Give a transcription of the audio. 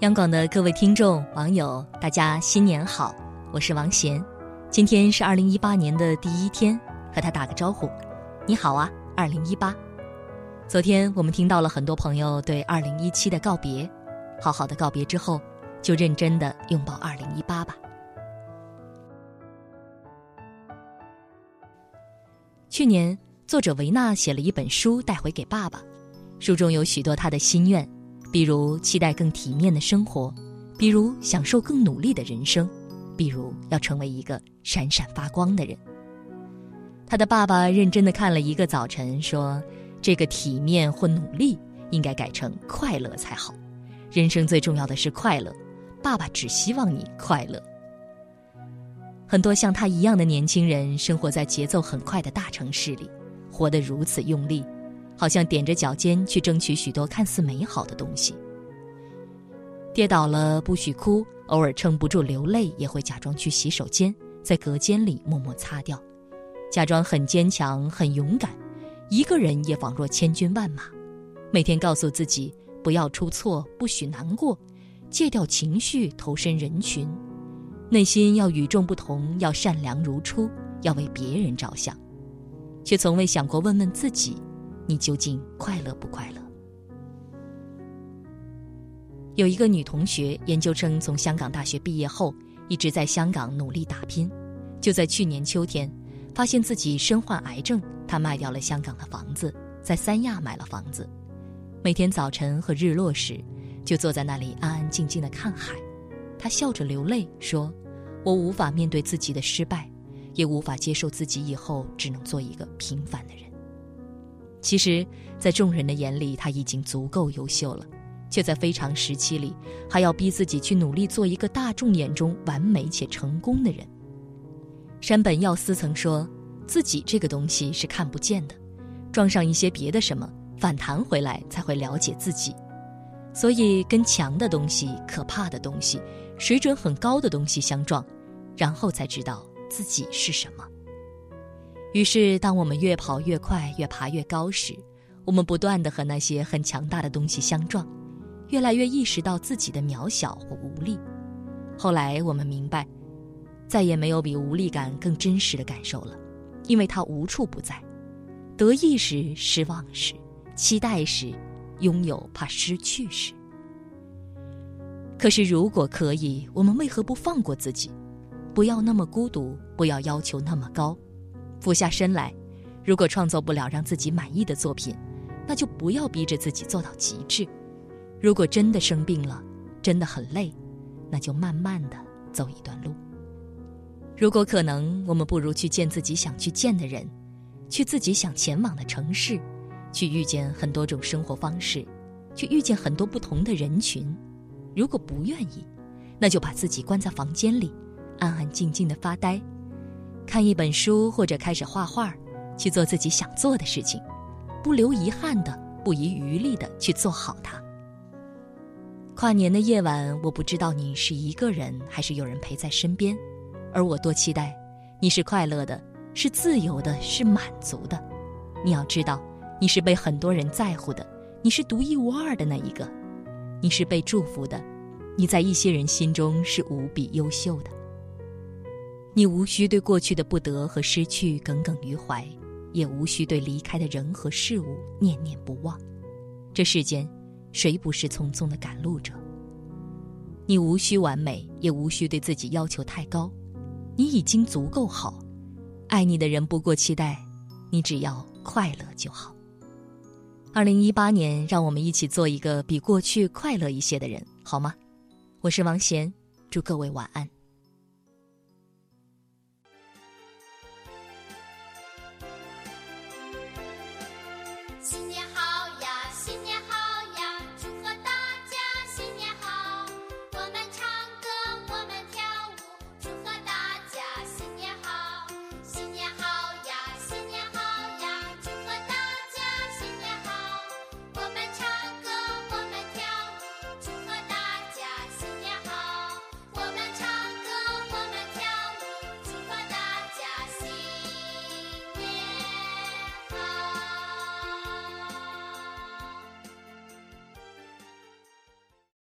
央广的各位听众、网友，大家新年好！我是王贤，今天是二零一八年的第一天，和他打个招呼。你好啊，二零一八！昨天我们听到了很多朋友对二零一七的告别，好好的告别之后，就认真的拥抱二零一八吧。去年，作者维纳写了一本书带回给爸爸，书中有许多他的心愿。比如期待更体面的生活，比如享受更努力的人生，比如要成为一个闪闪发光的人。他的爸爸认真的看了一个早晨，说：“这个体面或努力应该改成快乐才好。人生最重要的是快乐，爸爸只希望你快乐。”很多像他一样的年轻人，生活在节奏很快的大城市里，活得如此用力。好像踮着脚尖去争取许多看似美好的东西。跌倒了不许哭，偶尔撑不住流泪也会假装去洗手间，在隔间里默默擦掉，假装很坚强很勇敢，一个人也仿若千军万马。每天告诉自己不要出错，不许难过，戒掉情绪，投身人群，内心要与众不同，要善良如初，要为别人着想，却从未想过问问自己。你究竟快乐不快乐？有一个女同学，研究生从香港大学毕业后，一直在香港努力打拼。就在去年秋天，发现自己身患癌症，她卖掉了香港的房子，在三亚买了房子。每天早晨和日落时，就坐在那里安安静静的看海。她笑着流泪说：“我无法面对自己的失败，也无法接受自己以后只能做一个平凡的人。”其实，在众人的眼里，他已经足够优秀了，却在非常时期里，还要逼自己去努力做一个大众眼中完美且成功的人。山本耀司曾说，自己这个东西是看不见的，撞上一些别的什么，反弹回来才会了解自己。所以，跟强的东西、可怕的东西、水准很高的东西相撞，然后才知道自己是什么。于是，当我们越跑越快，越爬越高时，我们不断的和那些很强大的东西相撞，越来越意识到自己的渺小和无力。后来，我们明白，再也没有比无力感更真实的感受了，因为它无处不在。得意时，失望时，期待时，拥有怕失去时。可是，如果可以，我们为何不放过自己？不要那么孤独，不要要求那么高。俯下身来，如果创作不了让自己满意的作品，那就不要逼着自己做到极致。如果真的生病了，真的很累，那就慢慢的走一段路。如果可能，我们不如去见自己想去见的人，去自己想前往的城市，去遇见很多种生活方式，去遇见很多不同的人群。如果不愿意，那就把自己关在房间里，安安静静的发呆。看一本书，或者开始画画，去做自己想做的事情，不留遗憾的，不遗余力的去做好它。跨年的夜晚，我不知道你是一个人还是有人陪在身边，而我多期待你是快乐的，是自由的，是满足的。你要知道，你是被很多人在乎的，你是独一无二的那一个，你是被祝福的，你在一些人心中是无比优秀的。你无需对过去的不得和失去耿耿于怀，也无需对离开的人和事物念念不忘。这世间，谁不是匆匆的赶路者？你无需完美，也无需对自己要求太高，你已经足够好。爱你的人不过期待，你只要快乐就好。二零一八年，让我们一起做一个比过去快乐一些的人，好吗？我是王贤，祝各位晚安。新年好。